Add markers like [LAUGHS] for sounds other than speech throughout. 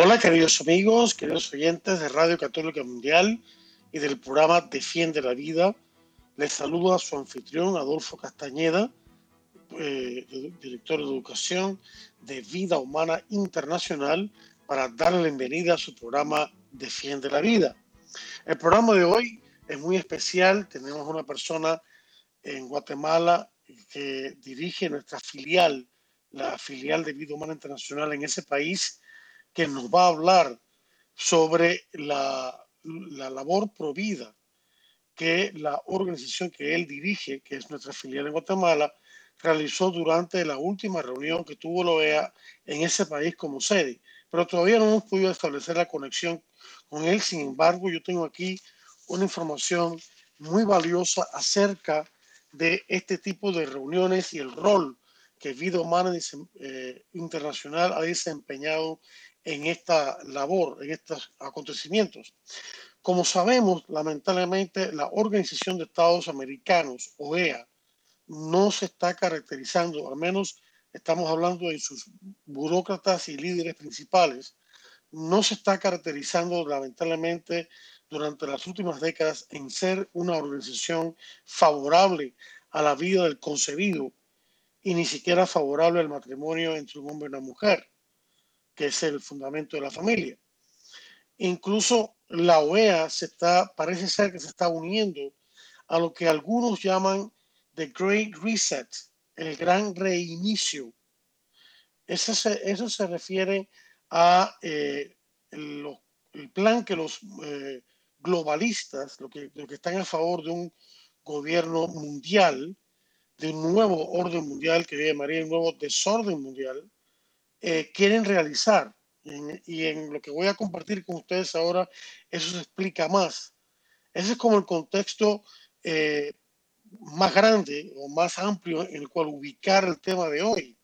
Hola queridos amigos, queridos oyentes de Radio Católica Mundial y del programa Defiende la Vida. Les saludo a su anfitrión Adolfo Castañeda, eh, director de Educación de Vida Humana Internacional, para darle la bienvenida a su programa Defiende la Vida. El programa de hoy es muy especial. Tenemos una persona en Guatemala que dirige nuestra filial, la filial de Vida Humana Internacional en ese país, que nos va a hablar sobre la, la labor provida que la organización que él dirige, que es nuestra filial en Guatemala, realizó durante la última reunión que tuvo la OEA en ese país como sede. Pero todavía no hemos podido establecer la conexión con él. Sin embargo, yo tengo aquí una información muy valiosa acerca de este tipo de reuniones y el rol que Vida Humana eh, Internacional ha desempeñado en esta labor, en estos acontecimientos. Como sabemos, lamentablemente, la Organización de Estados Americanos, OEA, no se está caracterizando, al menos estamos hablando de sus burócratas y líderes principales, no se está caracterizando lamentablemente durante las últimas décadas en ser una organización favorable a la vida del concebido y ni siquiera favorable al matrimonio entre un hombre y una mujer, que es el fundamento de la familia. Incluso la OEA se está, parece ser que se está uniendo a lo que algunos llaman The Great Reset, el gran reinicio. Eso se, eso se refiere a eh, el, plan que los eh, globalistas, lo que, lo que están a favor de un gobierno mundial, de un nuevo orden mundial que llamaría el nuevo desorden mundial, eh, quieren realizar. y en lo que voy a compartir con ustedes ahora, eso se explica más. Ese es como el contexto más grande o más amplio en el cual ubicar el tema de hoy.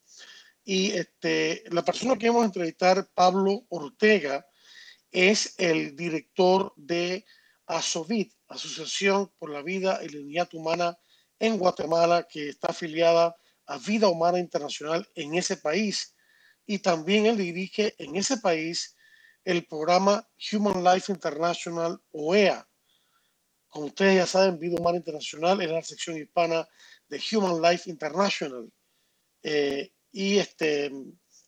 Y este, la persona que vamos a entrevistar, Pablo Ortega, es el director de ASOVIT, Asociación por la Vida y la Unidad Humana en Guatemala, que está afiliada a Vida Humana Internacional en ese país. Y también él dirige en ese país el programa Human Life International, OEA, como ustedes ya saben, Vida Humana Internacional es la sección hispana de Human Life International. Eh, y este,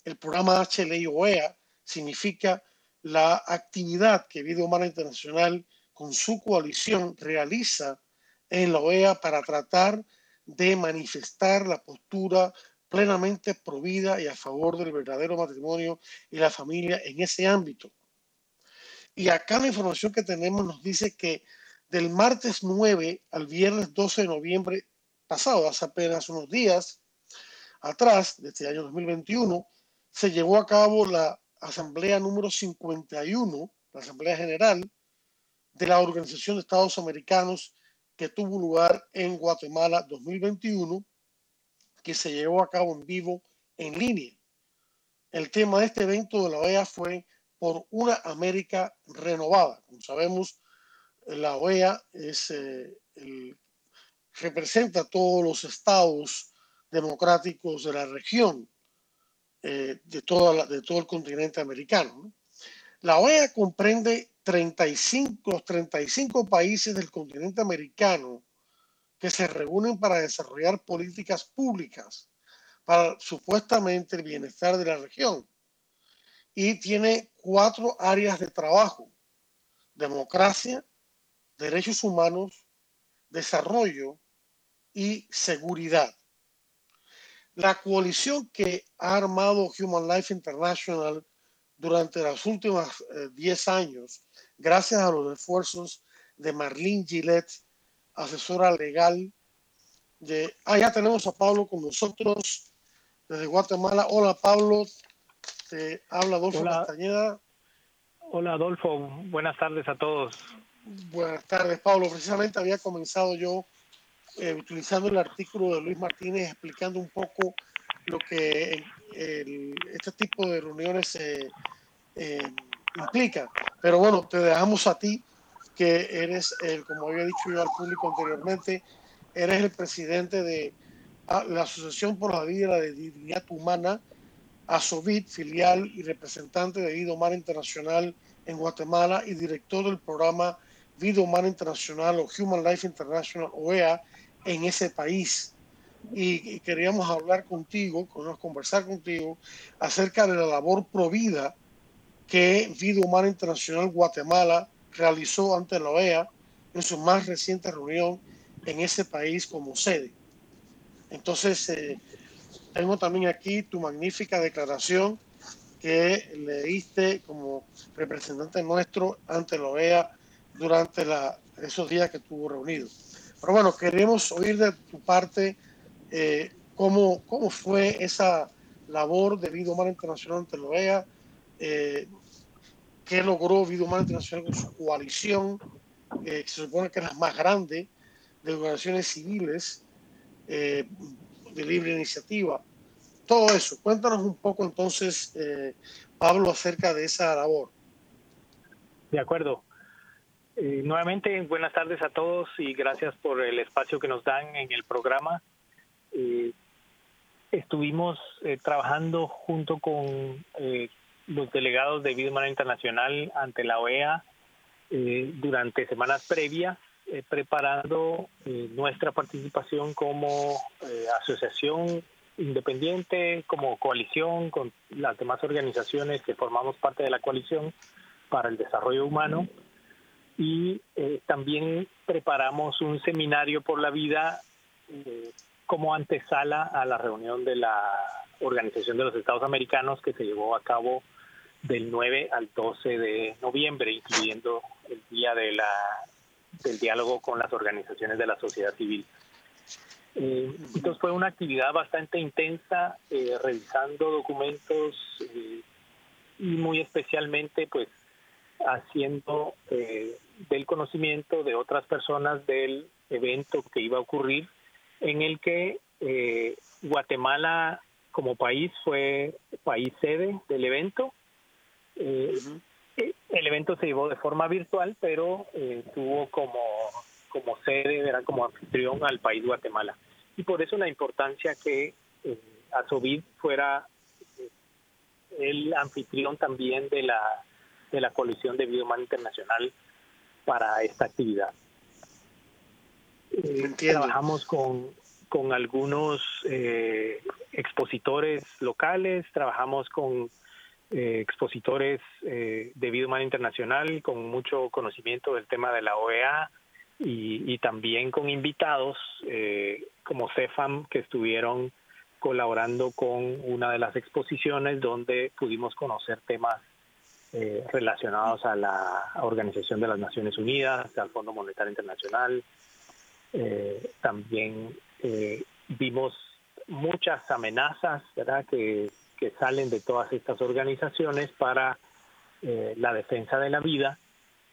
el programa HLI-OEA significa la actividad que Vida Humana Internacional con su coalición realiza en la OEA para tratar de manifestar la postura plenamente provida y a favor del verdadero matrimonio y la familia en ese ámbito. Y acá la información que tenemos nos dice que del martes 9 al viernes 12 de noviembre pasado, hace apenas unos días atrás, de este año 2021, se llevó a cabo la asamblea número 51, la asamblea general de la Organización de Estados Americanos que tuvo lugar en Guatemala 2021, que se llevó a cabo en vivo en línea. El tema de este evento de la OEA fue por una América renovada. Como sabemos, la OEA es, eh, representa a todos los estados democráticos de la región, eh, de, toda todo el continente americano. La OEA comprende 35, los 35 países del continente americano que se reúnen para desarrollar políticas públicas para supuestamente el bienestar de la región. Y tiene cuatro áreas de trabajo. Democracia, derechos humanos, desarrollo y seguridad. La coalición que ha armado Human Life International durante los últimos 10 eh, años, gracias a los esfuerzos de Marlene Gillette, asesora legal de... Ah, ya tenemos a Pablo con nosotros desde Guatemala. Hola Pablo, Te habla Adolfo Castañeda. Hola Adolfo, buenas tardes a todos. Buenas tardes, Pablo. Precisamente había comenzado yo eh, utilizando el artículo de Luis Martínez explicando un poco lo que este tipo de reuniones eh, eh, implica. Pero bueno, te dejamos a ti, que eres, el, como había dicho yo al público anteriormente, eres el presidente de la Asociación por la Vida de Dignidad Humana, ASOVIT, filial y representante de Vida Humana Internacional en Guatemala y director del programa Vida Humana Internacional o Human Life International, OEA, en ese país. Y, queríamos hablar contigo, conversar contigo acerca de la labor provida que Vida Humana Internacional Guatemala realizó ante la OEA en su más reciente reunión en ese país como sede. Entonces, eh, tengo también aquí tu magnífica declaración que leíste como representante nuestro ante la OEA durante la, esos días que estuvo reunido. Pero bueno, queremos oír de tu parte eh, cómo, cómo fue esa labor de Vida Humana Internacional ante la OEA, eh, qué logró Vida Humana Internacional con su coalición, eh, que se supone que es la más grande de organizaciones civiles de libre iniciativa. Todo eso. Cuéntanos un poco entonces, Pablo, acerca de esa labor. De acuerdo. Eh, nuevamente, buenas tardes a todos y gracias por el espacio que nos dan en el programa. Eh, estuvimos eh, trabajando junto con los delegados de Vida Humana Internacional ante la OEA durante semanas previas, preparando nuestra participación como asociación independiente, como coalición con las demás organizaciones que formamos parte de la coalición para el desarrollo humano. Y eh, también preparamos un seminario por la vida eh, como antesala a la reunión de la Organización de los Estados Americanos que se llevó a cabo del 9 al 12 de noviembre, incluyendo el día de la, del diálogo con las organizaciones de la sociedad civil. Eh, entonces fue una actividad bastante intensa, revisando documentos y muy especialmente pues haciendo eh, del conocimiento de otras personas del evento que iba a ocurrir, en el que eh, Guatemala como país fue país sede del evento. Eh, el evento se llevó de forma virtual, pero tuvo como, como sede, era como anfitrión al país Guatemala. Y por eso la importancia que eh, Asovid fuera el anfitrión también de la de la coalición de vida humana internacional para esta actividad. Eh, trabajamos con, con algunos eh, expositores locales, trabajamos con eh, expositores de vida internacional con mucho conocimiento del tema de la OEA y, también con invitados como CEFAM que estuvieron colaborando con una de las exposiciones donde pudimos conocer temas eh, relacionados a la Organización de las Naciones Unidas, al Fondo Monetario Internacional. Eh, también eh, vimos muchas amenazas ¿verdad? Que, que, salen de todas estas organizaciones para la defensa de la vida,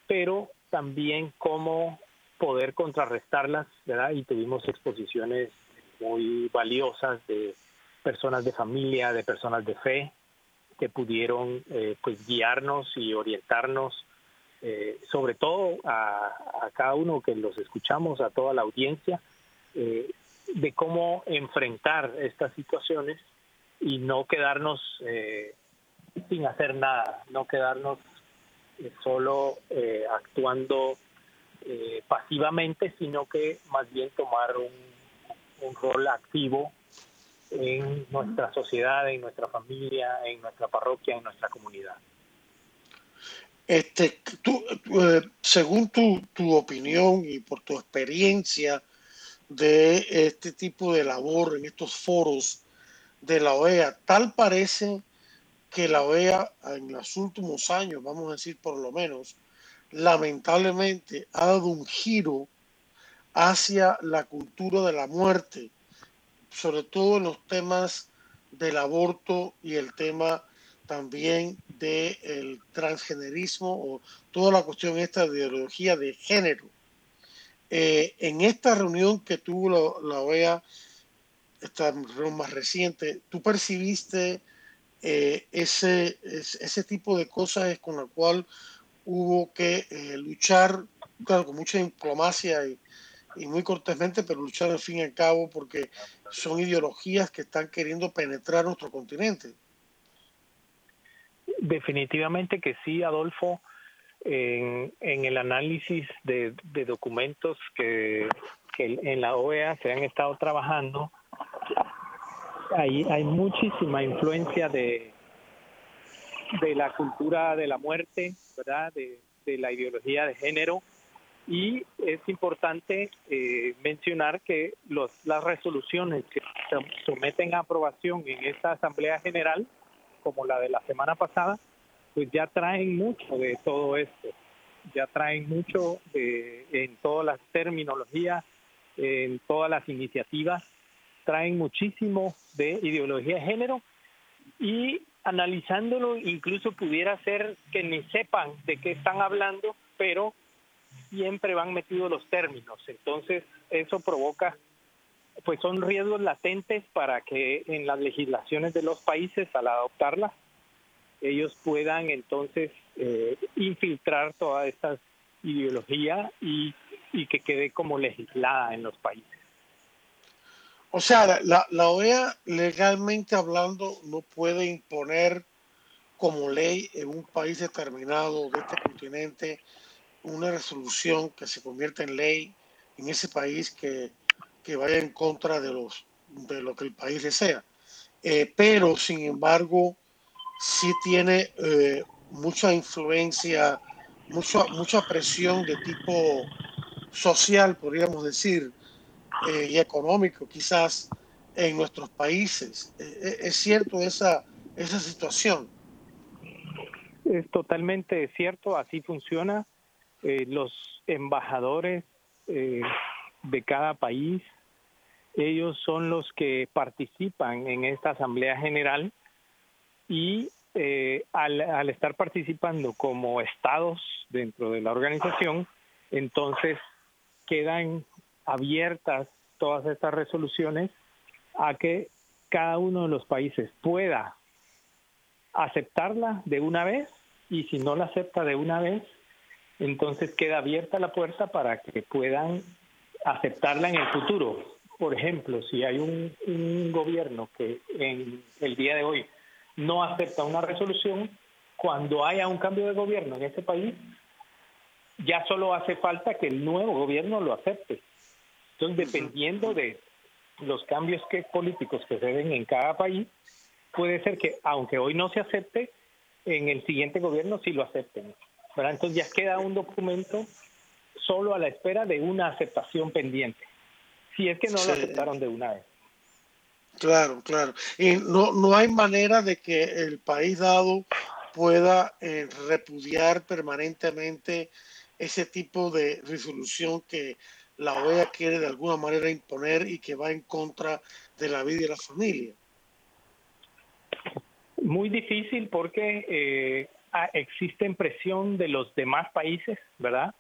pero también cómo poder contrarrestarlas, ¿verdad? Y tuvimos exposiciones muy valiosas de personas de familia, de personas de fe, que pudieron eh, pues guiarnos y orientarnos, eh, sobre todo a, cada uno que los escuchamos, a toda la audiencia, eh, de cómo enfrentar estas situaciones y no quedarnos sin hacer nada, no quedarnos solo actuando pasivamente, sino que más bien tomar un, un rol activo en nuestra sociedad, en nuestra familia, en nuestra parroquia, en nuestra comunidad. Este, tú, eh, según tu, tu, opinión y por tu experiencia de este tipo de labor en estos foros de la OEA, tal parece que la OEA en los últimos años, vamos a decir por lo menos, lamentablemente ha dado un giro hacia la cultura de la muerte sobre todo en los temas del aborto y el tema también del transgenerismo o toda la cuestión esta de ideología de género. Eh, en esta reunión que tuvo la, OEA, esta reunión más reciente, ¿tú percibiste eh, ese, ese tipo de cosas con la cual hubo que eh, luchar, claro, con mucha diplomacia y, muy cortésmente, pero luchar al fin y al cabo porque son ideologías que están queriendo penetrar nuestro continente. Definitivamente que sí, Adolfo. En, en el análisis de, documentos que, en la OEA se han estado trabajando, hay, muchísima influencia de, de la cultura de la muerte, ¿verdad? De, la ideología de género. Y es importante eh, mencionar que las resoluciones que se someten a aprobación en esta Asamblea General, como la de la semana pasada, pues ya traen mucho de todo esto, ya traen mucho de, en todas las terminologías, en todas las iniciativas, traen muchísimo de ideología de género y analizándolo incluso pudiera ser que ni sepan de qué están hablando, pero siempre van metidos los términos. Entonces, eso provoca, pues son riesgos latentes para que en las legislaciones de los países, al adoptarlas, ellos puedan entonces eh, infiltrar toda esta ideología y, y, que quede como legislada en los países. O sea, la, la OEA legalmente hablando no puede imponer como ley en un país determinado de este continente una resolución que se convierta en ley en ese país que, que vaya en contra de, los, de lo que el país desea. Eh, pero, sin embargo, sí tiene eh, mucha influencia, mucha presión de tipo social, podríamos decir, eh, y económico, quizás en nuestros países. ¿Es cierto esa, esa situación? Es totalmente cierto, así funciona. Eh, los embajadores eh, de cada país, ellos son los que participan en esta Asamblea General y eh, al, al, estar participando como estados dentro de la organización, entonces quedan abiertas todas estas resoluciones a que cada uno de los países pueda aceptarla de una vez y si no la acepta de una vez, entonces queda abierta la puerta para que puedan aceptarla en el futuro. Por ejemplo, si hay un, gobierno que en el día de hoy no acepta una resolución, cuando haya un cambio de gobierno en ese país, ya solo hace falta que el nuevo gobierno lo acepte. Entonces, dependiendo de los cambios que, políticos que se den en cada país, puede ser que, aunque hoy no se acepte, en el siguiente gobierno sí lo acepten. Entonces ya queda un documento solo a la espera de una aceptación pendiente, si es que no lo aceptaron de una vez. Claro, claro. Y no, no hay manera de que el país dado pueda eh, repudiar permanentemente ese tipo de resolución que la OEA quiere de alguna manera imponer y que va en contra de la vida y la familia. Muy difícil porque eh, existe presión de los demás países, ¿verdad?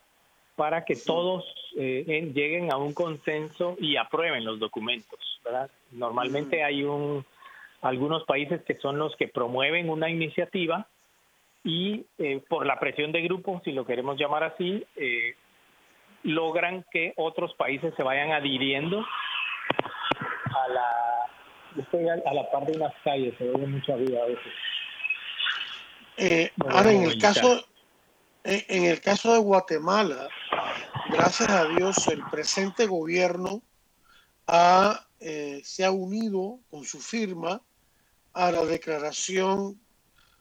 Para que todos eh, lleguen a un consenso y aprueben los documentos, ¿verdad? Normalmente hay un, algunos países que son los que promueven una iniciativa y eh, por la presión de grupo, si lo queremos llamar así, eh, logran que otros países se vayan adhiriendo a la, a la par de unas calles, se ve mucha vida a veces. Eh, ahora, en el caso, en el caso de Guatemala, gracias a Dios, el presente gobierno ha, eh, se ha unido con su firma a la declaración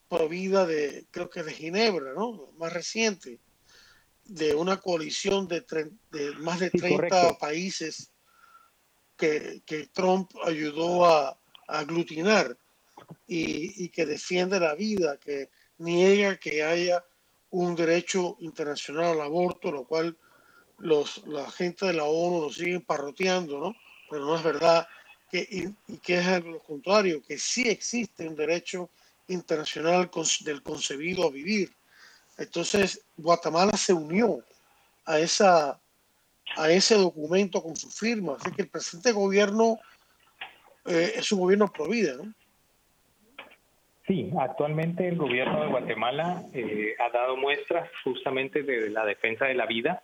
provida de, creo que de Ginebra, ¿no? Más reciente, de una coalición de, de más de 30 países que, que, Trump ayudó a, a aglutinar y, y, que defiende la vida, que niega que haya un derecho internacional al aborto, lo cual los, la gente de la ONU lo siguen parroteando, ¿no? Pero no es verdad que, y, que es lo contrario, que sí existe un derecho internacional del concebido a vivir. Entonces, Guatemala se unió a, esa, a ese documento con su firma. Así que el presente gobierno eh, es un gobierno pro vida, ¿no? Sí, actualmente el gobierno de Guatemala eh, ha dado muestras justamente de la defensa de la vida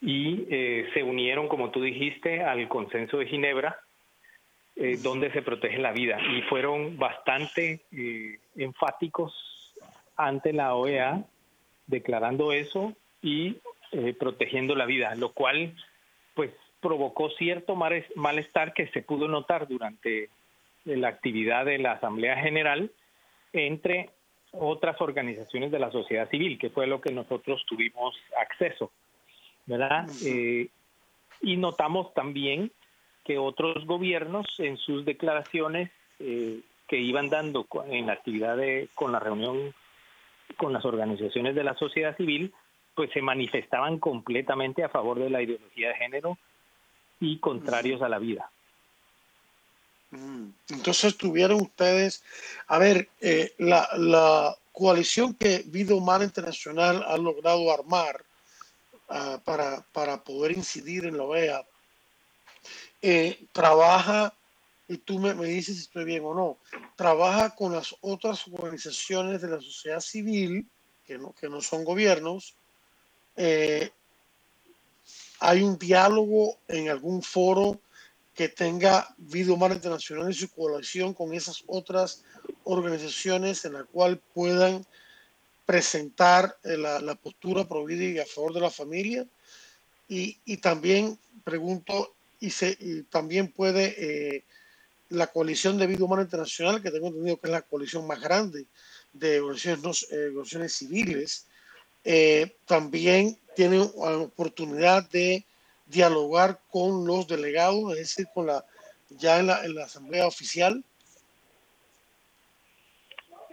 y eh, se unieron, como tú dijiste, al consenso de Ginebra, eh, donde se protege la vida y fueron bastante enfáticos ante la OEA declarando eso y protegiendo la vida, lo cual pues provocó cierto malestar que se pudo notar durante la actividad de la Asamblea General entre otras organizaciones de la sociedad civil, que fue lo que nosotros tuvimos acceso, ¿verdad? Eh, y notamos también que otros gobiernos en sus declaraciones eh, que iban dando en la actividad de, con la reunión con las organizaciones de la sociedad civil, pues se manifestaban completamente a favor de la ideología de género y contrarios a la vida. Mm. Entonces tuvieron ustedes, a ver, eh, la, coalición que Vida Humana Internacional ha logrado armar ah, para, para, poder incidir en la OEA, eh, trabaja, y tú me, dices si estoy bien o no, trabaja con las otras organizaciones de la sociedad civil, que no, que no son gobiernos, eh, hay un diálogo en algún foro que tenga Vida Humana Internacional y su colaboración con esas otras organizaciones en la cual puedan presentar eh, la, postura prohibida y a favor de la familia. Y, y también pregunto, y, se, también puede eh, la coalición de Vida Humana Internacional, que tengo entendido que es la coalición más grande de organizaciones, eh, civiles, también tiene oportunidad de dialogar con los delegados, es decir, con la ya en la, en la asamblea oficial?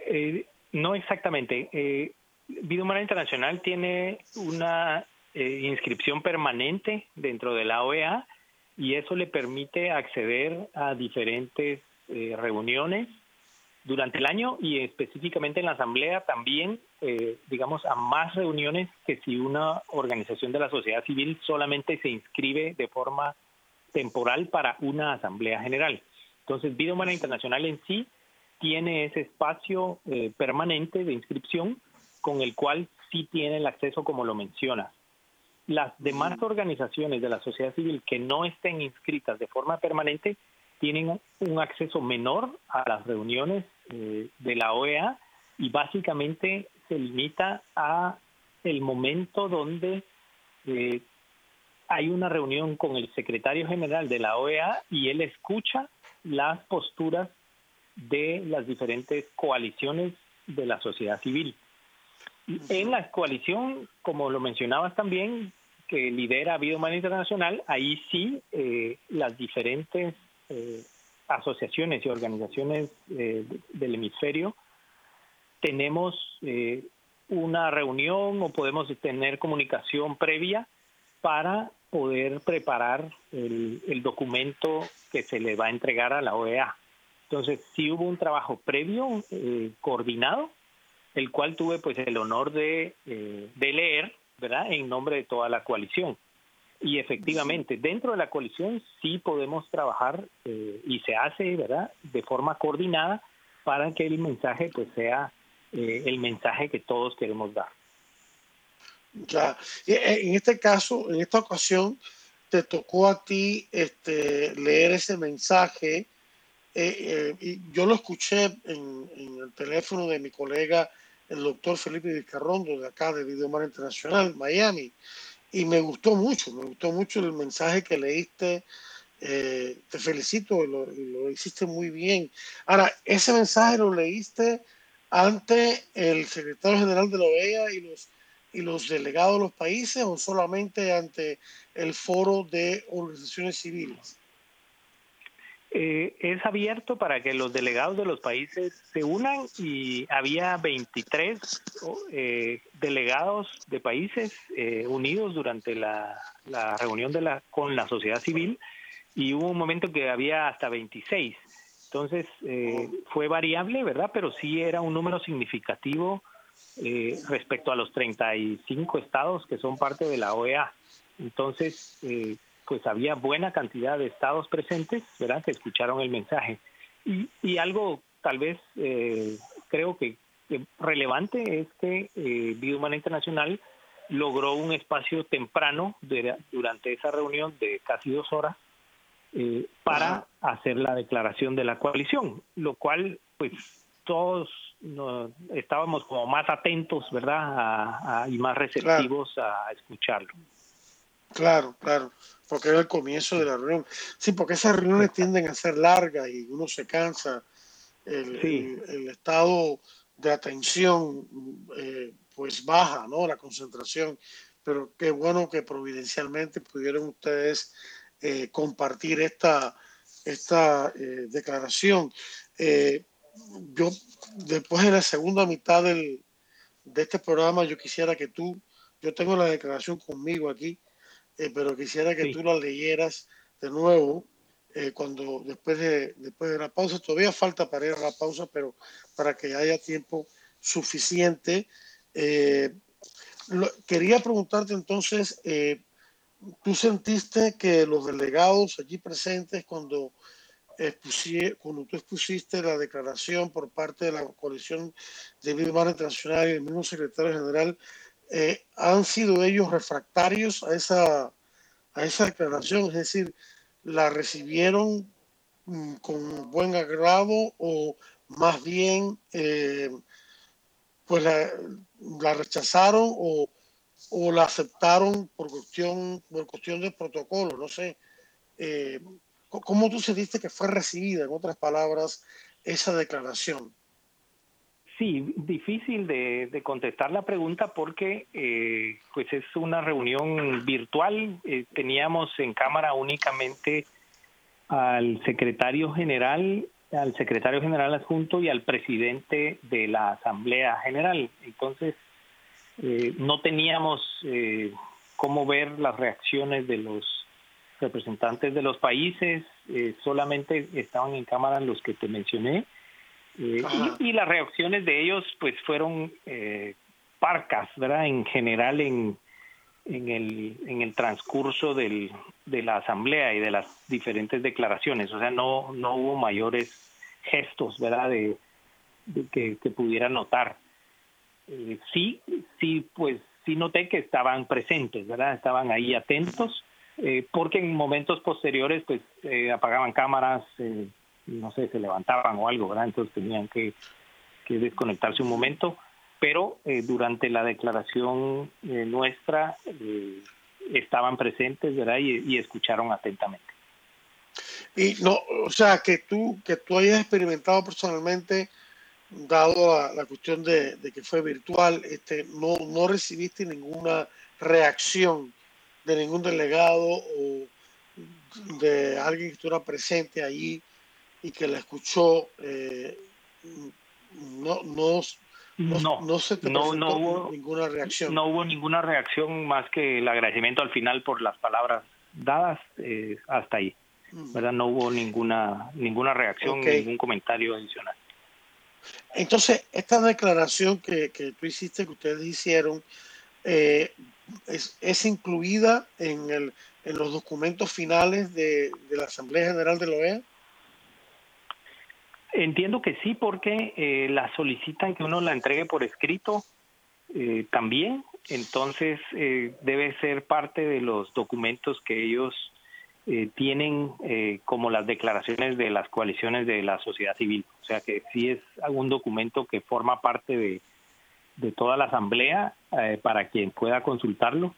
Eh, no exactamente. Eh, Vida Humana Internacional tiene una eh, inscripción permanente dentro de la OEA y eso le permite acceder a diferentes eh, reuniones durante el año y específicamente en la asamblea también, eh, digamos, a más reuniones que si una organización de la sociedad civil solamente se inscribe de forma temporal para una asamblea general. Entonces, Vida Humana Internacional en sí tiene ese espacio eh, permanente de inscripción con el cual sí tiene el acceso como lo menciona. Las demás organizaciones de la sociedad civil que no estén inscritas de forma permanente tienen un acceso menor a las reuniones eh, de la OEA y básicamente se limita a el momento donde eh, hay una reunión con el secretario general de la OEA y él escucha las posturas de las diferentes coaliciones de la sociedad civil. En la coalición, como lo mencionabas también, que lidera Vida Humana Internacional, ahí sí eh, las diferentes eh, asociaciones y organizaciones eh, del hemisferio, tenemos eh, una reunión o podemos tener comunicación previa para poder preparar el, documento que se le va a entregar a la OEA. Entonces, sí hubo un trabajo previo, coordinado, el cual tuve pues el honor de, de leer, ¿verdad?, en nombre de toda la coalición. Y efectivamente, dentro de la coalición sí podemos trabajar eh, y se hace, ¿verdad?, de forma coordinada para que el mensaje pues sea eh, el mensaje que todos queremos dar. Ya, eh, en este caso, en esta ocasión, te tocó a ti este, leer ese mensaje. y yo lo escuché en, en, el teléfono de mi colega, el doctor Felipe Vizcarrondo, de acá de Video Mar Internacional, Miami y me gustó mucho, me gustó mucho el mensaje que leíste. Eh, te felicito, lo, lo hiciste muy bien. Ahora, ese mensaje lo leíste ante el secretario general de la OEA y los, y los delegados de los países o solamente ante el foro de organizaciones civiles? Eh, es abierto para que los delegados de los países se unan y había 23 eh, delegados de países eh, unidos durante la, reunión de la, con la sociedad civil y hubo un momento que había hasta 26. Entonces, eh, fue variable, ¿verdad? Pero sí era un número significativo respecto a los 35 estados que son parte de la OEA. Entonces, eh, pues había buena cantidad de estados presentes, ¿verdad? Que escucharon el mensaje. Y, y algo tal vez creo que, relevante es que Vida Humana Internacional logró un espacio temprano durante esa reunión de casi dos horas eh, para hacer la declaración de la coalición, lo cual pues todos estábamos como más atentos, ¿verdad? y más receptivos a escucharlo. Claro, claro, porque era el comienzo de la reunión. Sí, porque esas reuniones tienden a ser largas y uno se cansa. El, el, estado de atención eh, pues baja, ¿no? La concentración. Pero qué bueno que providencialmente pudieron ustedes eh, compartir esta, esta eh, declaración. Eh, yo, después de la segunda mitad del, de este programa, yo quisiera que tú, yo tengo la declaración conmigo aquí, pero quisiera que tú la leyeras de nuevo cuando después de, después de la pausa. Todavía falta para ir a la pausa, pero para que haya tiempo suficiente. quería preguntarte entonces, ¿Tú sentiste que los delegados allí presentes cuando, cuando tú expusiste la declaración por parte de la coalición de vida internacional y el mismo secretario general, eh, han sido ellos refractarios a esa, a esa declaración? Es decir, ¿la recibieron mm, con buen agrado o más bien eh, pues la, rechazaron o o la aceptaron por cuestión, por cuestión de protocolo, no sé. Eh, ¿Cómo tú sentiste que fue recibida, en otras palabras, esa declaración? Sí, difícil de, contestar la pregunta porque eh, pues es una reunión virtual. Eh, teníamos en cámara únicamente al secretario general, al secretario general adjunto y al presidente de la Asamblea General. Entonces, eh, no teníamos eh, cómo ver las reacciones de los representantes de los países, eh, solamente estaban en cámara los que te mencioné, y, las reacciones de ellos pues fueron parcas, ¿verdad? En general en, en, el, en el transcurso del, de la asamblea y de las diferentes declaraciones, o sea, no, no hubo mayores gestos, ¿verdad? De, que, que pudiera notar. Eh, sí, sí, pues sí noté que estaban presentes, ¿verdad? Estaban ahí atentos, eh, porque en momentos posteriores, pues eh, apagaban cámaras, no sé, se levantaban o algo. Entonces tenían que, desconectarse un momento, pero durante la declaración nuestra estaban presentes, ¿verdad? Y, escucharon atentamente. Y no, o sea, que tú, que tú hayas experimentado personalmente dado la, cuestión de, que fue virtual, este, no, no recibiste ninguna reacción de ningún delegado o de alguien que estuviera presente allí y que la escuchó, eh, no, no, no, no, se te no, hubo ninguna reacción. No hubo ninguna reacción más que el agradecimiento al final por las palabras dadas eh, hasta ahí. Mm. ¿verdad? No hubo ninguna, ninguna reacción, ningún comentario adicional. Entonces, esta declaración que, que tú hiciste, que ustedes hicieron, eh, es, incluida en, el, en los documentos finales de, la Asamblea General de la OEA? Entiendo que sí, porque eh, la solicitan que uno la entregue por escrito eh, también, entonces debe ser parte de los documentos que ellos eh, tienen eh, como las declaraciones de las coaliciones de la sociedad civil. O sea que sí es algún documento que forma parte de, de toda la asamblea eh, para quien pueda consultarlo.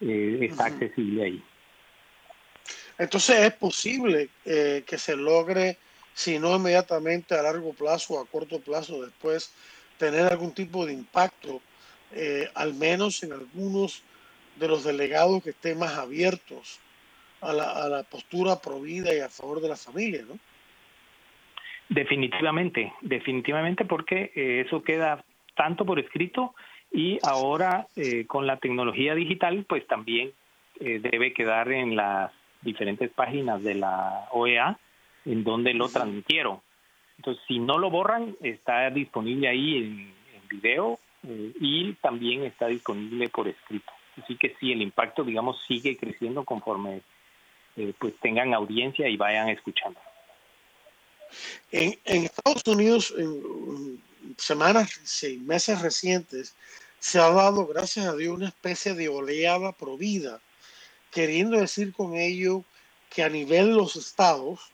está accesible ahí. Entonces es posible que se logre, si no inmediatamente a largo plazo o a corto plazo después, tener algún tipo de impacto, al menos en algunos de los delegados que estén más abiertos a la, a la postura provida y a favor de la familia, ¿no? Definitivamente, definitivamente porque eh, eso queda tanto por escrito y ahora eh, con la tecnología digital pues también eh, debe quedar en las diferentes páginas de la OEA en donde lo transmitieron. Entonces, si no lo borran, está disponible ahí en, video eh, y también está disponible por escrito. Así que sí, el impacto, digamos, sigue creciendo conforme eh, pues tengan audiencia y vayan escuchando. En, Estados Unidos, en, semanas, seis meses recientes, se ha dado, gracias a Dios, una especie de oleada provida, queriendo decir con ello que a nivel de los estados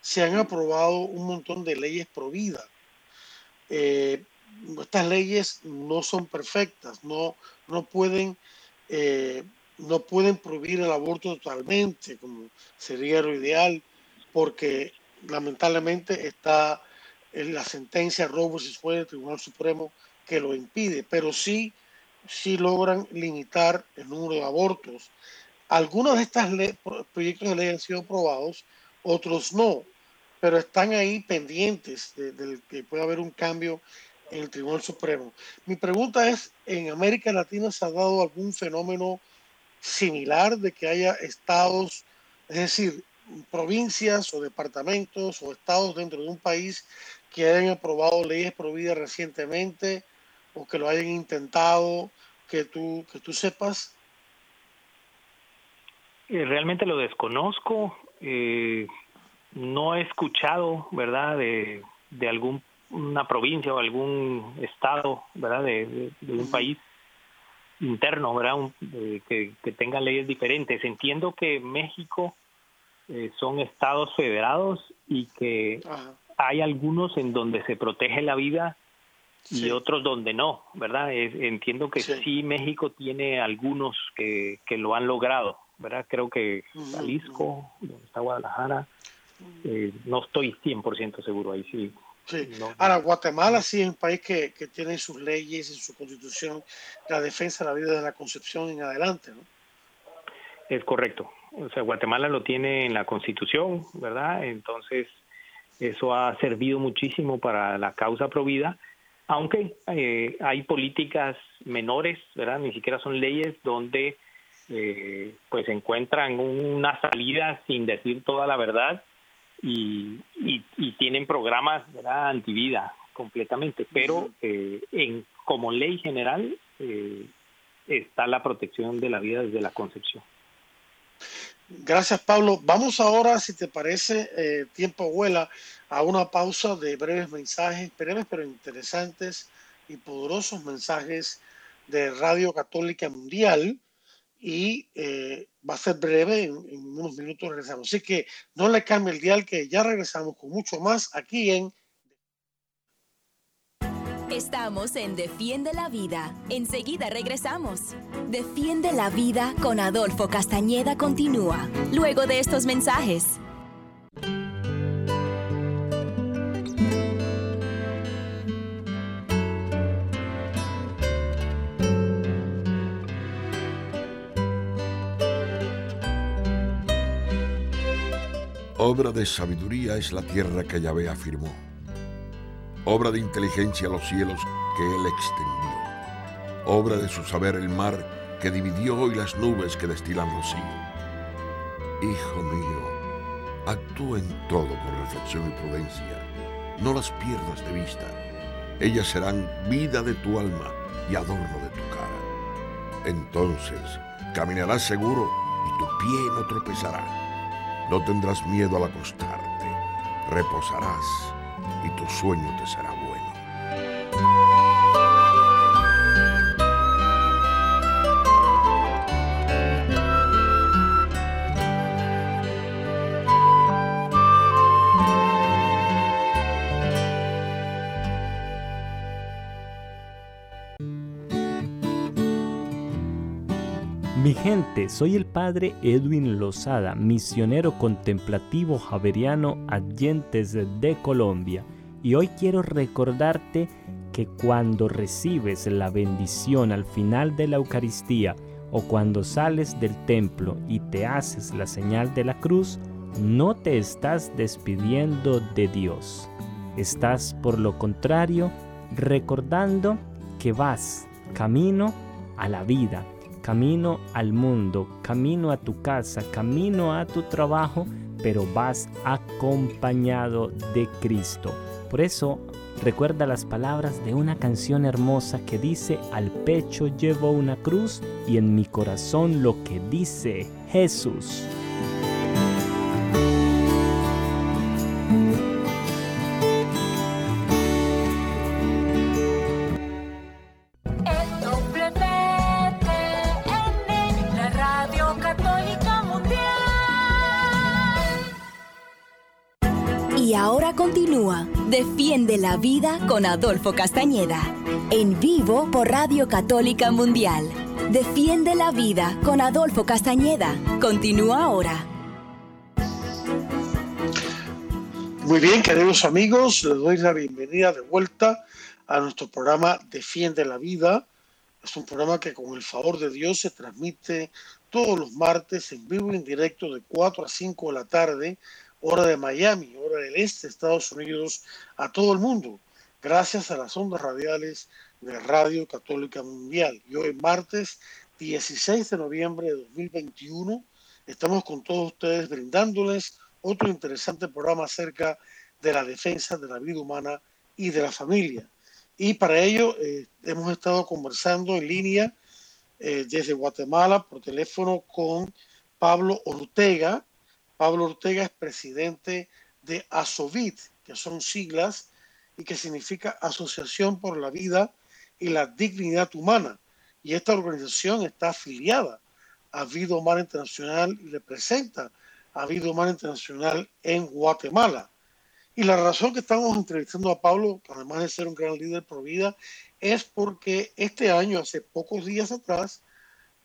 se han aprobado un montón de leyes pro vida. Eh, estas leyes no son perfectas, no, no pueden eh, no pueden prohibir el aborto totalmente, como sería lo ideal, porque lamentablemente está en la sentencia Roe vs. Wade del Tribunal Supremo que lo impide, pero sí, sí logran limitar el número de abortos. Algunos de estos proyectos de ley han sido aprobados, otros no, pero están ahí pendientes de, que pueda haber un cambio en el Tribunal Supremo. Mi pregunta es, ¿en América Latina se ha dado algún fenómeno similar de que haya estados, es decir, provincias o departamentos o estados dentro de un país que hayan aprobado leyes prohibidas recientemente o que lo hayan intentado, que tú, que tú sepas? Eh, realmente lo desconozco. Eh, no he escuchado, ¿verdad?, de, de alguna provincia o algún estado, ¿verdad?, de, un país interno, ¿verdad?, eh, que, que tenga leyes diferentes. Entiendo que México eh, son estados federados y que hay algunos en donde se protege la vida y otros donde no, ¿verdad? entiendo que sí. México tiene algunos que, que lo han logrado, ¿verdad? Creo que Jalisco, donde está Guadalajara, eh, no estoy 100% seguro ahí sí. Sí. Ahora, Guatemala sí es un país que, que tiene sus leyes y su constitución, la defensa de la vida de la concepción en adelante, ¿no? Es correcto, o sea, Guatemala lo tiene en la Constitución, ¿verdad? Entonces, eso ha servido muchísimo para la causa provida, aunque eh, hay políticas menores, ¿verdad? Ni siquiera son leyes donde eh, pues encuentran una salida sin decir toda la verdad y, y, tienen programas ¿verdad? antivida completamente, pero eh, en como ley general está la protección de la vida desde la concepción. Gracias, Pablo. Vamos ahora, si te parece, eh, tiempo vuela, a una pausa de breves mensajes, breves pero interesantes y poderosos mensajes de Radio Católica Mundial. Y eh, va a ser breve, en, unos minutos regresamos. Así que no le cambie el dial, que ya regresamos con mucho más aquí en Estamos en Defiende la Vida. Enseguida regresamos. Defiende la Vida con Adolfo Castañeda continúa, luego de estos mensajes. Obra de sabiduría es la tierra que Yahvé afirmó obra de inteligencia los cielos que él extendió, obra de su saber el mar que dividió y las nubes que destilan rocío. Hijo mío, actúa en todo con reflexión y prudencia, no las pierdas de vista, ellas serán vida de tu alma y adorno de tu cara. Entonces caminarás seguro y tu pie no tropezará. No tendrás miedo al acostarte, reposarás y tu sueño te será Mi gente, soy el padre Edwin Lozada, misionero contemplativo javeriano Allentes de Colombia, y hoy quiero recordarte que cuando recibes la bendición al final de la Eucaristía o cuando sales del templo y te haces la señal de la cruz, no te estás despidiendo de Dios. Estás, por lo contrario, recordando que vas camino a la vida camino al mundo, camino a tu casa, camino a tu trabajo, pero vas acompañado de Cristo. Por eso, recuerda las palabras de una canción hermosa que dice, al pecho llevo una cruz y en mi corazón lo que dice Jesús. La vida con Adolfo Castañeda. En vivo por Radio Católica Mundial. Defiende la vida con Adolfo Castañeda. Continúa ahora. Muy bien, queridos amigos, les doy la bienvenida de vuelta a nuestro programa Defiende la vida. Es un programa que con el favor de Dios se transmite todos los martes en vivo y en directo de 4 a 5 de la tarde hora de Miami, hora del este de Estados Unidos, a todo el mundo, gracias a las ondas radiales de Radio Católica Mundial. Y hoy, martes 16 de noviembre de 2021, estamos con todos ustedes brindándoles otro interesante programa acerca de la defensa de la vida humana y de la familia. Y para ello eh, hemos estado conversando en línea eh, desde Guatemala por teléfono con Pablo Ortega, Pablo Ortega es presidente de ASOVIT, que son siglas y que significa Asociación por la Vida y la Dignidad Humana. Y esta organización está afiliada a Vida Humana Internacional y representa a Vida Humana Internacional en Guatemala. Y la razón que estamos entrevistando a Pablo, además de ser un gran líder pro vida, es porque este año, hace pocos días atrás,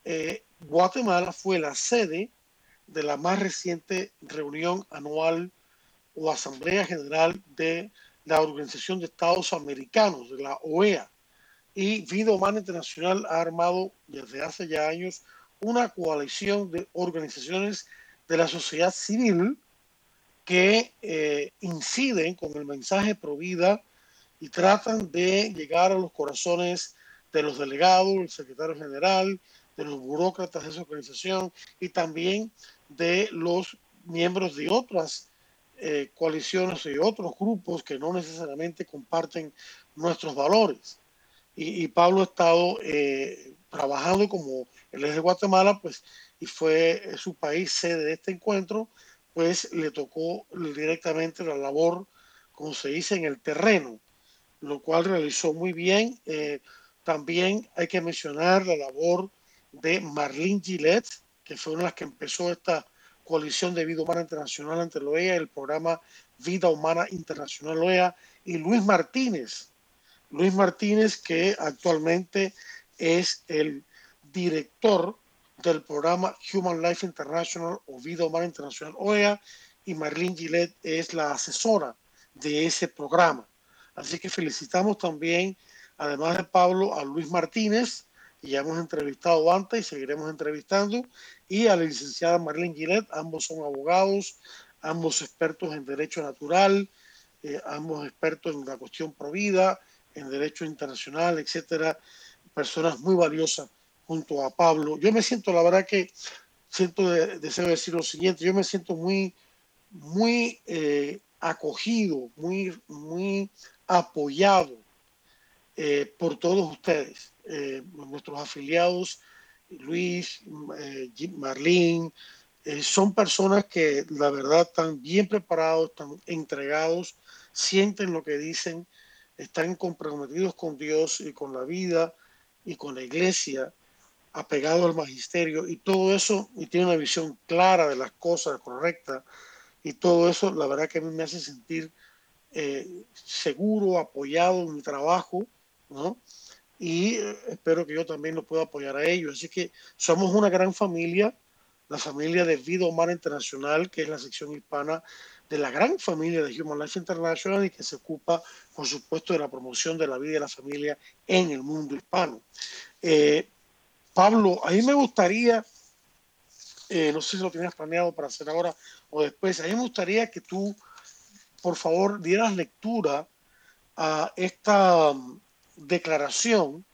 eh, Guatemala fue la sede de la más reciente reunión anual o Asamblea General de la Organización de Estados Americanos, de la OEA. Y Vida Humana Internacional ha armado desde hace ya años una coalición de organizaciones de la sociedad civil que eh, inciden con el mensaje pro vida y tratan de llegar a los corazones de los delegados, el secretario general, de los burócratas de esa organización y también de los miembros de otras eh, coaliciones y otros grupos que no necesariamente comparten nuestros valores. Y, Pablo ha estado eh, trabajando como él es de Guatemala, pues, y fue su país sede de este encuentro, pues le tocó directamente la labor, como se dice, en el terreno, lo cual realizó muy bien. Eh, también hay que mencionar la labor de Marlene Gillette, que fue una de las que empezó esta coalición de vida humana internacional ante la OEA, el programa Vida Humana Internacional OEA, y Luis Martínez. Luis Martínez, que actualmente es el director del programa Human Life International o Vida Humana Internacional OEA, y Marlene Gillette es la asesora de ese programa. Así que felicitamos también, además de Pablo, a Luis Martínez, ya hemos entrevistado antes y seguiremos entrevistando, y a la licenciada Marlene Gillette, ambos son abogados, ambos expertos en derecho natural, eh, ambos expertos en la cuestión provida, en derecho internacional, etcétera, personas muy valiosas junto a Pablo. Yo me siento, la verdad que siento, deseo decir lo siguiente, yo me siento muy, muy eh, acogido, muy, muy apoyado eh, por todos ustedes. Eh, nuestros afiliados, Luis, eh, Marlene, eh, son personas que la verdad están bien preparados, están entregados, sienten lo que dicen, están comprometidos con Dios y con la vida y con la iglesia, apegados al magisterio y todo eso, y tienen una visión clara de las cosas correctas, y todo eso, la verdad que a mí me hace sentir seguro, apoyado en mi trabajo, ¿no? Y eh, espero que yo también lo pueda apoyar a ellos. Así que somos una gran familia, la familia de Vida Humana Internacional, que es la sección hispana de la gran familia de Human Life International y que se ocupa, por supuesto, de la promoción de la vida y la familia en el mundo hispano. Eh, Pablo, a mí me gustaría, eh, no sé si lo tienes planeado para hacer ahora o después, a mí me gustaría que tú, por favor, dieras lectura a esta declaración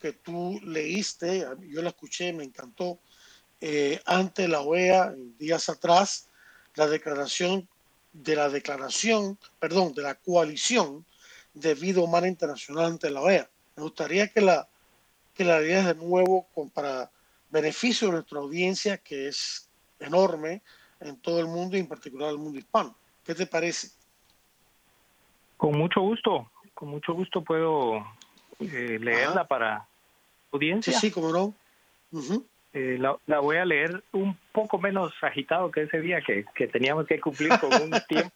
que tú leíste, yo la escuché, me encantó, eh, ante la OEA días atrás, la declaración de la declaración, perdón, de la coalición de vida humana internacional ante la OEA. Me gustaría que la que la leas de nuevo con, para beneficio de nuestra audiencia, que es enorme en todo el mundo y en particular el mundo hispano. ¿Qué te parece? Con mucho gusto, con mucho gusto puedo eh, leerla para audiencia. Sí, sí, cómo no. Eh, la, voy a leer un poco menos agitado que ese día que, que teníamos que cumplir con un [LAUGHS] tiempo.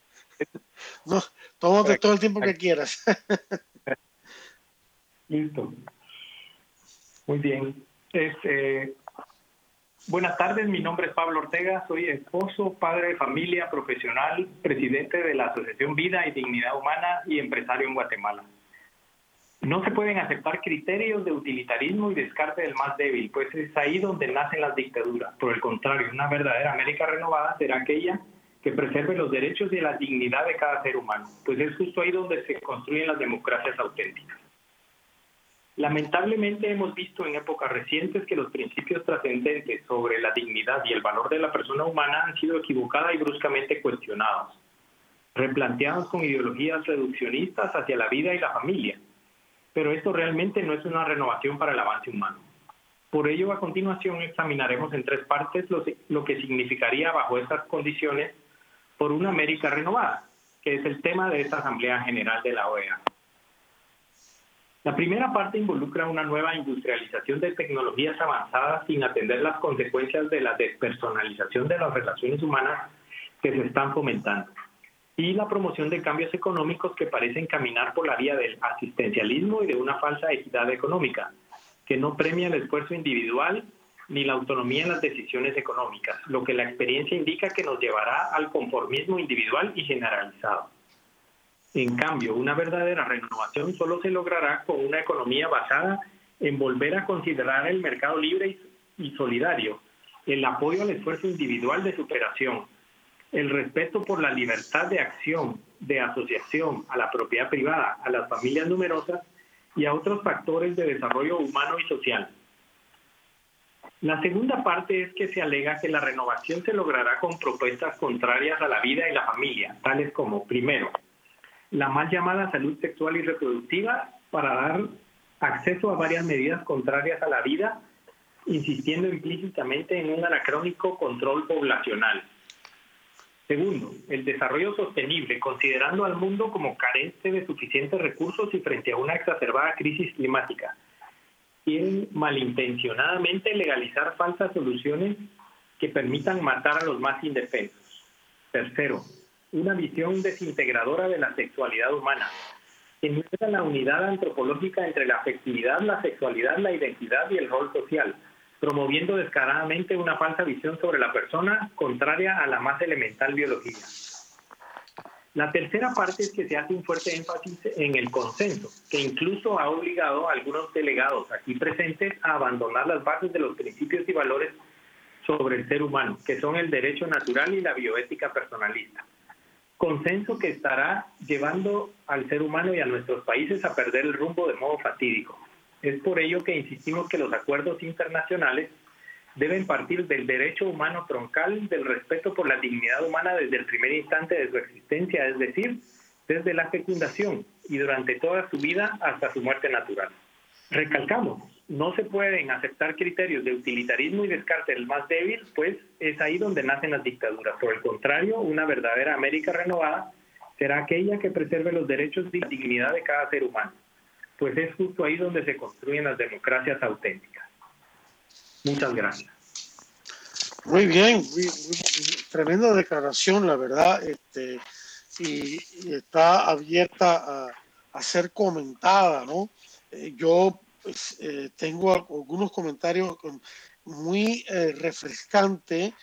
no, tómate todo el tiempo que quieras. [LAUGHS] Listo. Muy bien. Este, buenas tardes, mi nombre es Pablo Ortega, soy esposo, padre de familia, profesional, presidente de la Asociación Vida y Dignidad Humana y empresario en Guatemala. No se pueden aceptar criterios de utilitarismo y descarte del más débil, pues es ahí donde nacen las dictaduras. Por el contrario, una verdadera América renovada será aquella que preserve los derechos y la dignidad de cada ser humano, pues es justo ahí donde se construyen las democracias auténticas. Lamentablemente hemos visto en épocas recientes que los principios trascendentes sobre la dignidad y el valor de la persona humana han sido equivocada y bruscamente cuestionados, replanteados con ideologías reduccionistas hacia la vida y la familia. Pero esto realmente no es una renovación para el avance humano. Por ello, a continuación examinaremos en tres partes lo, lo que significaría bajo estas condiciones por una América renovada, que es el tema de esta Asamblea General de la OEA. La primera parte involucra una nueva industrialización de tecnologías avanzadas sin atender las consecuencias de la despersonalización de las relaciones humanas que se están fomentando y la promoción de cambios económicos que parecen caminar por la vía del asistencialismo y de una falsa equidad económica, que no premia el esfuerzo individual ni la autonomía en las decisiones económicas, lo que la experiencia indica que nos llevará al conformismo individual y generalizado. En cambio, una verdadera renovación solo se logrará con una economía basada en volver a considerar el mercado libre y solidario, el apoyo al esfuerzo individual de superación, el respeto por la libertad de acción, de asociación, a la propiedad privada, a las familias numerosas y a otros factores de desarrollo humano y social. La segunda parte es que se alega que la renovación se logrará con propuestas contrarias a la vida y la familia, tales como, primero, la mal llamada salud sexual y reproductiva para dar acceso a varias medidas contrarias a la vida, insistiendo implícitamente en un anacrónico control poblacional. Segundo, el desarrollo sostenible, considerando al mundo como carente de suficientes recursos y frente a una exacerbada crisis climática. Quieren malintencionadamente legalizar falsas soluciones que permitan matar a los más indefensos. Tercero, una visión desintegradora de la sexualidad humana, que niega la unidad antropológica entre la afectividad, la sexualidad, la identidad y el rol social, promoviendo descaradamente una falsa visión sobre la persona contraria a la más elemental biología. La tercera parte es que se hace un fuerte énfasis en el consenso, que incluso ha obligado a algunos delegados aquí presentes a abandonar las bases de los principios y valores sobre el ser humano, que son el derecho natural y la bioética personalista consenso que estará llevando al ser humano y a nuestros países a perder el rumbo de modo fatídico. Es por ello que insistimos que los acuerdos internacionales deben partir del derecho humano troncal, del respeto por la dignidad humana desde el primer instante de su existencia, es decir, desde la fecundación y durante toda su vida hasta su muerte natural. Recalcamos, no se pueden aceptar criterios de utilitarismo y descarte del más débil, pues es ahí donde nacen las dictaduras. Por el contrario, una verdadera América renovada será aquella que preserve los derechos y la dignidad de cada ser humano, pues es justo ahí donde se construyen las democracias auténticas. Muchas gracias. Muy bien, tremenda declaración, la verdad, este, y, está abierta a, ser comentada, ¿no? Eh, yo pues, eh, tengo algunos comentarios muy eh, refrescante,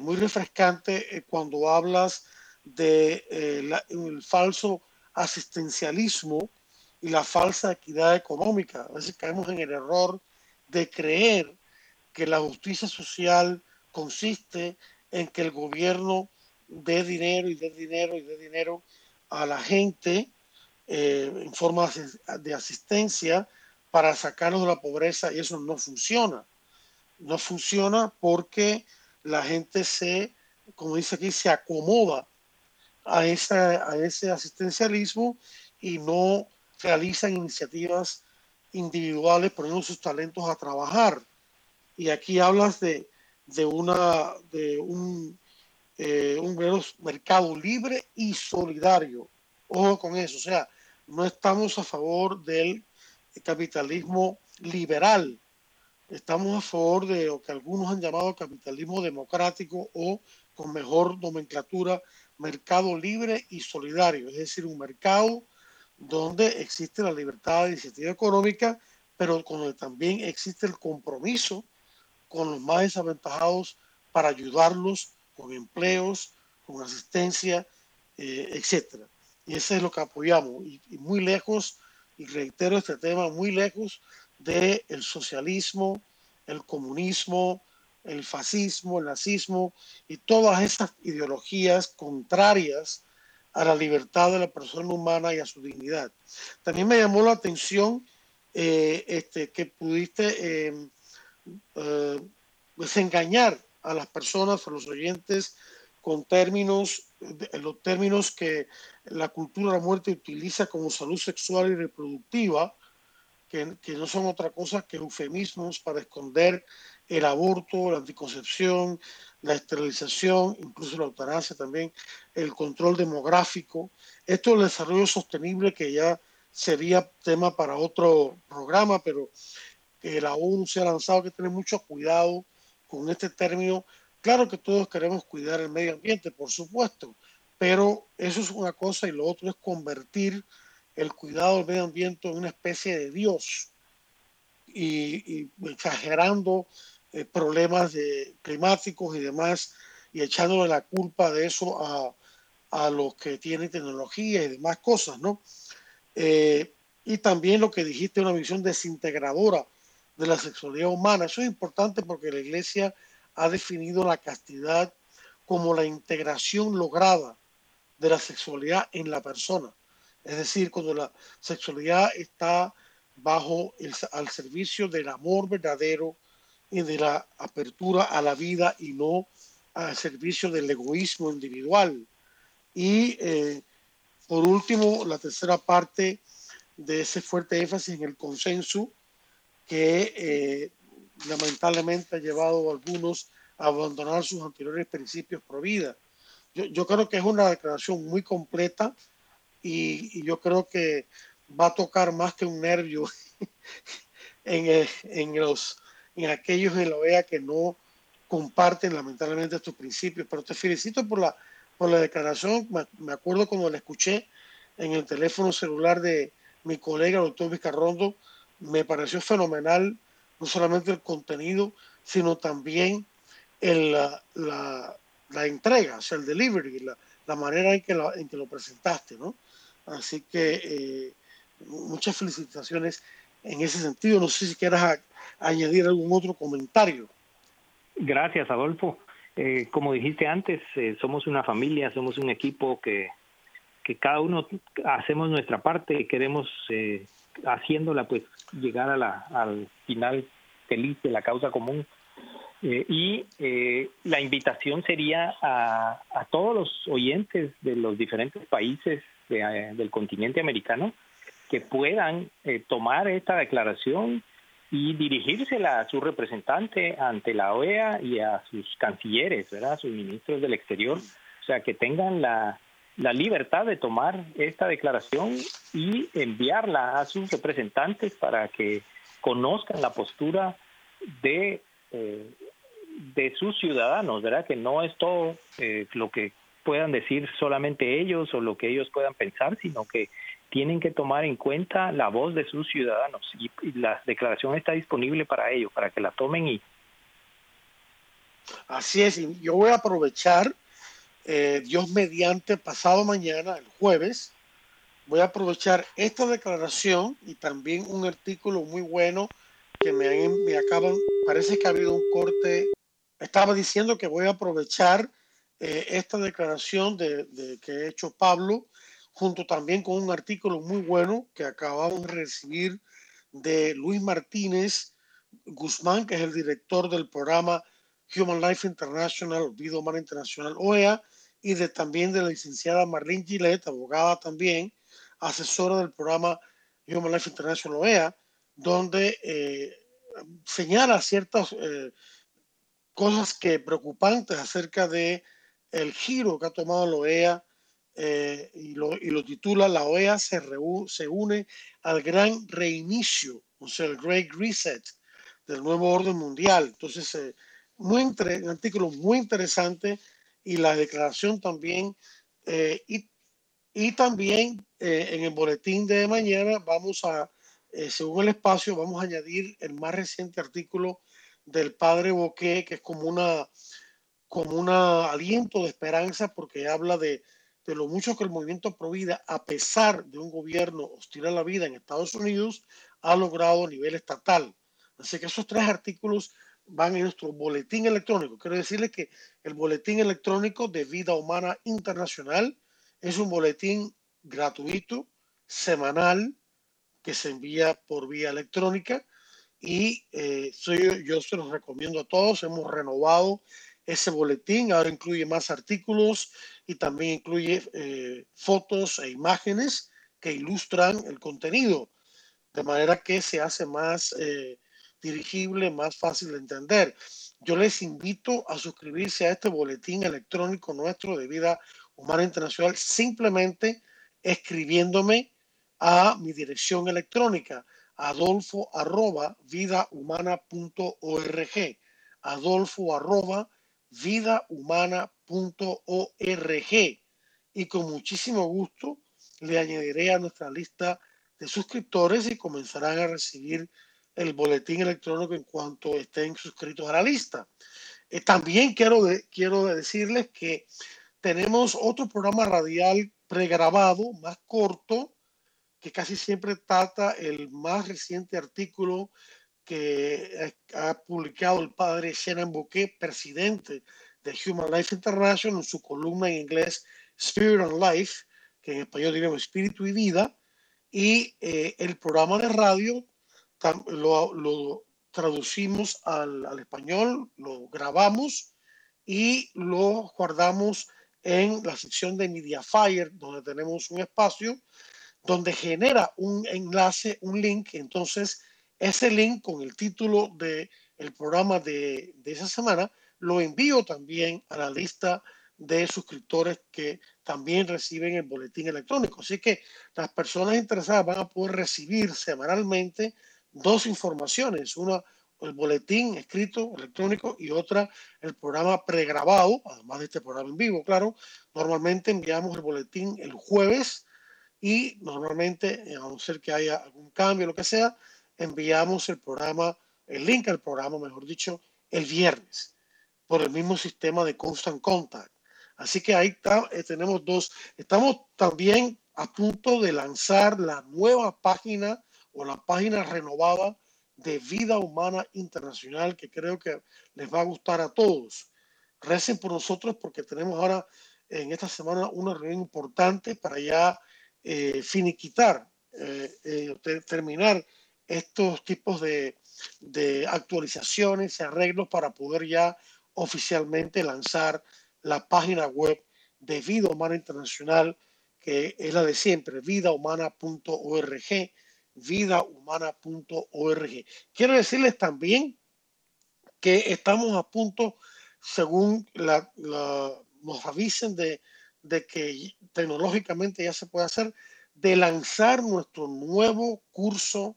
muy refrescante cuando hablas de el falso asistencialismo y la falsa equidad económica. A veces caemos en el error de creer que la justicia social consiste en que el gobierno dé dinero y dé dinero y dé dinero a la gente eh, en forma de asistencia para sacarnos de la pobreza y eso no funciona. No funciona porque la gente se, como dice aquí, se acomoda a, esa, a ese asistencialismo y no realizan iniciativas individuales poniendo sus talentos a trabajar. Y aquí hablas de, de, una, de un, eh, un mercado libre y solidario. Ojo con eso, o sea, no estamos a favor del capitalismo liberal, estamos a favor de lo que algunos han llamado capitalismo democrático o con mejor nomenclatura, mercado libre y solidario, es decir, un mercado donde existe la libertad de iniciativa económica, pero donde también existe el compromiso con los más desaventajados para ayudarlos con empleos, con asistencia, eh, etcétera. Y eso es lo que apoyamos. Y, muy lejos, y reitero este tema, muy lejos del el socialismo, el comunismo, el fascismo, el nazismo y todas esas ideologías contrarias a la libertad de la persona humana y a su dignidad. También me llamó la atención eh, este, que pudiste em, eh, desengañar a las personas, a los oyentes, con términos, los términos que la cultura de la muerte utiliza como salud sexual y reproductiva, que, que no son otra cosa que eufemismos para esconder el aborto, la anticoncepción, la esterilización, incluso la eutanasia también, el control demográfico. Esto es el desarrollo sostenible que ya sería tema para otro programa, pero que la ONU se ha lanzado que tener mucho cuidado con este término. Claro que todos queremos cuidar el medio ambiente, por supuesto, pero eso es una cosa y lo otro es convertir el cuidado del medio ambiente en una especie de Dios y, exagerando eh, problemas climáticos y demás, y echándole la culpa de eso a, a los que tienen tecnología y demás cosas, ¿no? Eh, y también lo que dijiste, una visión desintegradora de la sexualidad humana. Eso es importante porque la Iglesia ha definido la castidad como la integración lograda de la sexualidad en la persona. Es decir, cuando la sexualidad está bajo el, al servicio del amor verdadero y de la apertura a la vida y no al servicio del egoísmo individual. Y eh, por último, la tercera parte de ese fuerte énfasis en el consenso que eh, lamentablemente ha llevado a algunos a abandonar sus anteriores principios pro vida. Yo, yo creo que es una declaración muy completa y, y, yo creo que va a tocar más que un nervio [LAUGHS] en, en los en aquellos de la OEA que no comparten lamentablemente estos principios. Pero te felicito por la, por la declaración. Me acuerdo cuando la escuché en el teléfono celular de mi colega, el doctor Vizcarrondo, me pareció fenomenal, no solamente el contenido, sino también el, la, la, la, entrega, o sea, el delivery, la, la manera en que, en que lo presentaste, ¿no? Así que eh, muchas felicitaciones en ese sentido. No sé si quieras añadir algún otro comentario. Gracias, Adolfo. Eh, como dijiste antes, eh, somos una familia, somos un equipo que, que cada uno hacemos nuestra parte y queremos, eh, haciéndola, pues llegar a la, al final feliz de la causa común. y la invitación sería a, todos los oyentes de los diferentes países del continente americano que puedan tomar esta declaración y dirigírsela a su representante ante la OEA y a sus cancilleres, ¿verdad? a sus ministros del exterior, o sea, que tengan la, la libertad de tomar esta declaración y enviarla a sus representantes para que conozcan la postura de, eh, de sus ciudadanos, ¿verdad? Que no es todo eh, lo que puedan decir solamente ellos o lo que ellos puedan pensar, sino que tienen que tomar en cuenta la voz de sus ciudadanos y, la declaración está disponible para ello, para que la tomen y... Así es, y yo voy a aprovechar, eh, Dios mediante, pasado mañana, el jueves, voy a aprovechar esta declaración y también un artículo muy bueno que me, me acaban, parece que ha habido un corte, estaba diciendo que voy a aprovechar eh, esta declaración de, de, que ha hecho Pablo junto también con un artículo muy bueno que acabamos de recibir de Luis Martínez Guzmán, que es el director del programa Human Life International, Vida Humana Internacional, OEA, y de, también de la licenciada Marlene Gillette, abogada también, asesora del programa Human Life International OEA, donde eh, señala ciertas eh, cosas que preocupantes acerca de el giro que ha tomado la OEA eh, y, lo, y, lo, titula La OEA se, se une al gran reinicio, o sea, el Great Reset del nuevo orden mundial. Entonces, eh, muy un artículo muy interesante y la declaración también. Eh, y, y, también en el boletín de mañana vamos a, según el espacio, vamos a añadir el más reciente artículo del padre Boqué, que es como una como un aliento de esperanza porque habla de, de lo mucho que el movimiento Provida, a pesar de un gobierno hostil a la vida en Estados Unidos, ha logrado a nivel estatal. Así que esos tres artículos van en nuestro boletín electrónico. Quiero decirles que el boletín electrónico de Vida Humana Internacional es un boletín gratuito, semanal, que se envía por vía electrónica y eh, soy, yo se los recomiendo a todos. Hemos renovado ese boletín, ahora incluye más artículos y también incluye eh, fotos e imágenes que ilustran el contenido, de manera que se hace más eh, dirigible, más fácil de entender. Yo les invito a suscribirse a este boletín electrónico nuestro de Vida Humana Internacional simplemente escribiéndome a mi dirección electrónica adolfo arroba vidahumana.org adolfo arroba vidahumana.org y con muchísimo gusto le añadiré a nuestra lista de suscriptores y comenzarán a recibir el boletín electrónico en cuanto estén suscritos a la lista. Eh, también quiero, quiero decirles que tenemos otro programa radial pregrabado, más corto, que casi siempre trata el más reciente artículo que ha publicado el padre Shannon Bouquet, presidente de Human Life International, en su columna en inglés Spirit and Life, que en español diríamos Espíritu y Vida, y eh, el programa de radio lo, lo traducimos al, al, español, lo grabamos y lo guardamos en la sección de Mediafire, donde tenemos un espacio donde genera un enlace, un link, entonces ese link con el título del el programa de, de esa semana lo envío también a la lista de suscriptores que también reciben el boletín electrónico. Así que las personas interesadas van a poder recibir semanalmente dos informaciones, una el boletín escrito electrónico y otra el programa pregrabado, además de este programa en vivo, claro. Normalmente enviamos el boletín el jueves y normalmente, a no ser que haya algún cambio, lo que sea, enviamos el programa, el link al programa, mejor dicho, el viernes por el mismo sistema de Constant Contact. Así que ahí está, eh, tenemos dos. Estamos también a punto de lanzar la nueva página o la página renovada de Vida Humana Internacional que creo que les va a gustar a todos. Recen por nosotros porque tenemos ahora en esta semana una reunión importante para ya eh, finiquitar, eh, terminar estos tipos de, de actualizaciones y arreglos para poder ya oficialmente lanzar la página web de Vida Humana Internacional, que es la de siempre, vidahumana.org, vidahumana.org. Quiero decirles también que estamos a punto, según la, nos avisen de, que tecnológicamente ya se puede hacer, de lanzar nuestro nuevo curso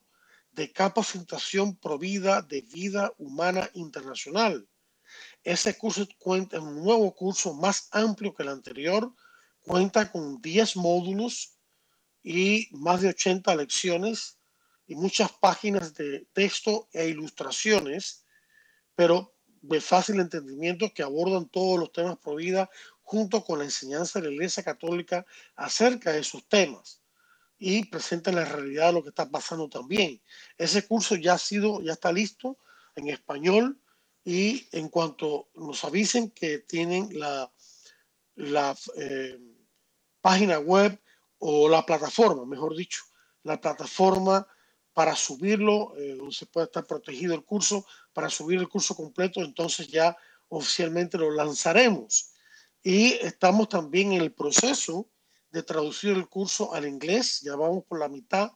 de capacitación provida de vida humana internacional. Ese curso cuenta, un nuevo curso más amplio que el anterior, cuenta con 10 módulos y más de 80 lecciones y muchas páginas de texto e ilustraciones, pero de fácil entendimiento que abordan todos los temas provida junto con la enseñanza de la Iglesia Católica acerca de esos temas y presenta la realidad de lo que está pasando también. Ese curso ya ha sido, ya está listo en español y en cuanto nos avisen que tienen la, la eh, página web o la plataforma, mejor dicho, la plataforma para subirlo, eh, donde se puede estar protegido el curso, para subir el curso completo, entonces ya oficialmente lo lanzaremos. Y estamos también en el proceso de traducir el curso al inglés. Ya vamos por la mitad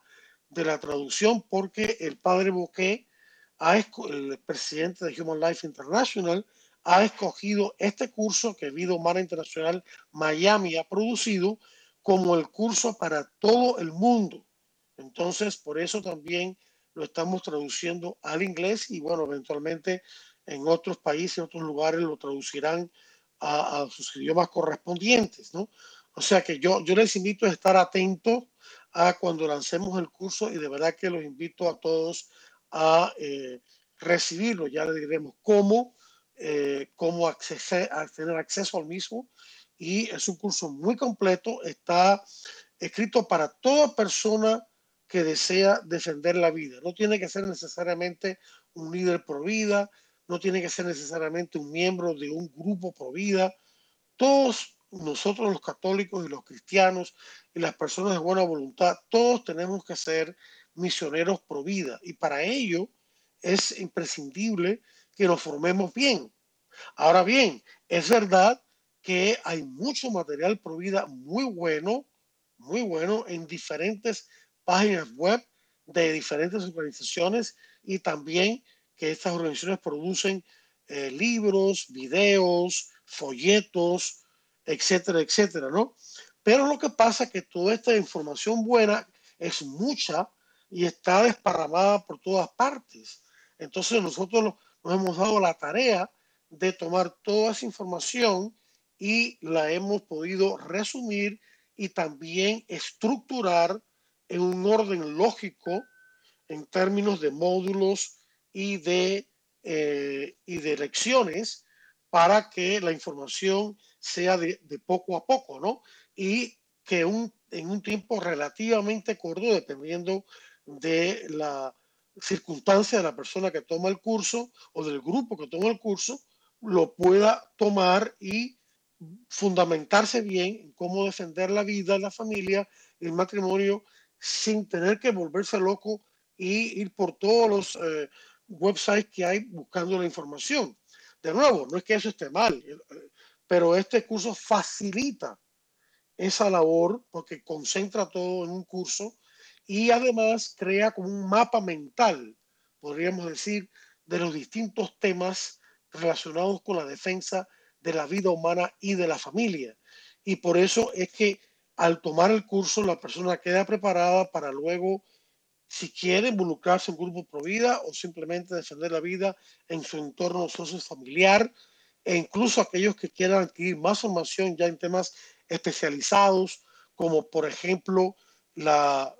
de la traducción porque el padre Boquet, el presidente de Human Life International, ha escogido este curso que Vida Humana Internacional Miami ha producido como el curso para todo el mundo. Entonces, por eso también lo estamos traduciendo al inglés y bueno, eventualmente en otros países, en otros lugares lo traducirán a, sus idiomas correspondientes, ¿no? O sea que yo, yo les invito a estar atentos a cuando lancemos el curso y de verdad que los invito a todos a eh, recibirlo. Ya les diremos cómo, eh, cómo acceder, a tener acceso al mismo. Y es un curso muy completo. Está escrito para toda persona que desea defender la vida. No tiene que ser necesariamente un líder pro vida, no tiene que ser necesariamente un miembro de un grupo pro vida. Todos nosotros los católicos y los cristianos y las personas de buena voluntad, todos tenemos que ser misioneros pro vida y para ello es imprescindible que nos formemos bien. Ahora bien, es verdad que hay mucho material pro vida muy bueno, muy bueno en diferentes páginas web de diferentes organizaciones y también que estas organizaciones producen eh, libros, videos, folletos, etcétera, etcétera, ¿no? Pero lo que pasa es que toda esta información buena es mucha y está desparramada por todas partes. Entonces nosotros nos hemos dado la tarea de tomar toda esa información y la hemos podido resumir y también estructurar en un orden lógico en términos de módulos y de, eh, y de lecciones para que la información sea de, poco a poco, ¿no? Y que un, en un tiempo relativamente corto, dependiendo de la circunstancia de la persona que toma el curso o del grupo que toma el curso, lo pueda tomar y fundamentarse bien en cómo defender la vida, la familia, el matrimonio sin tener que volverse loco y ir por todos los eh, websites que hay buscando la información. De nuevo, no es que eso esté mal, eh, pero este curso facilita esa labor porque concentra todo en un curso y además crea como un mapa mental, podríamos decir, de los distintos temas relacionados con la defensa de la vida humana y de la familia. Y por eso es que al tomar el curso, la persona queda preparada para luego, si quiere, involucrarse en un grupo pro vida o simplemente defender la vida en su entorno socio familiar, e incluso aquellos que quieran adquirir más formación ya en temas especializados, como por ejemplo la,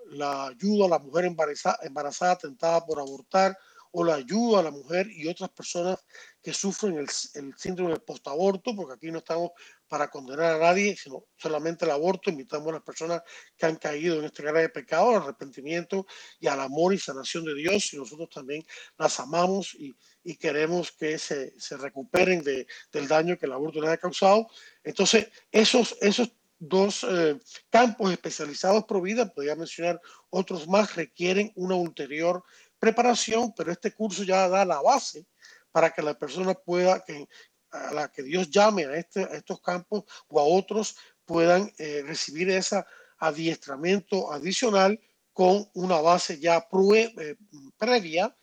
ayuda a la mujer embarazada, embarazada tentada por abortar o la ayuda a la mujer y otras personas que sufren el, el síndrome del postaborto, porque aquí no estamos para condenar a nadie, sino solamente el aborto. Invitamos a las personas que han caído en este grave pecado al arrepentimiento y al amor y sanación de Dios. Y nosotros también las amamos y, y queremos que se, se recuperen de, del daño que el aborto les ha causado. Entonces, esos, esos dos eh, campos especializados por vida, podría mencionar otros más, requieren una ulterior preparación, pero este curso ya da la base para que la persona pueda, que, a la que Dios llame a, este, a estos campos o a otros puedan eh, recibir ese adiestramiento adicional con una base ya eh, previa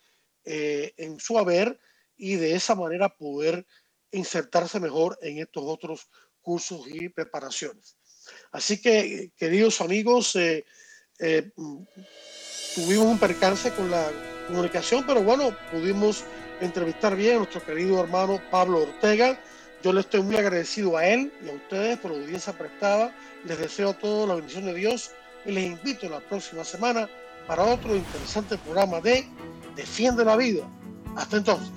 eh, en su haber y de esa manera poder insertarse mejor en estos otros cursos y preparaciones. Así que, queridos amigos, tuvimos un percance con la comunicación, pero bueno, pudimos entrevistar bien a nuestro querido hermano Pablo Ortega. Yo le estoy muy agradecido a él y a ustedes por la audiencia prestada. Les deseo a todos la bendición de Dios y les invito la próxima semana para otro interesante programa de Defiende la Vida. Hasta entonces.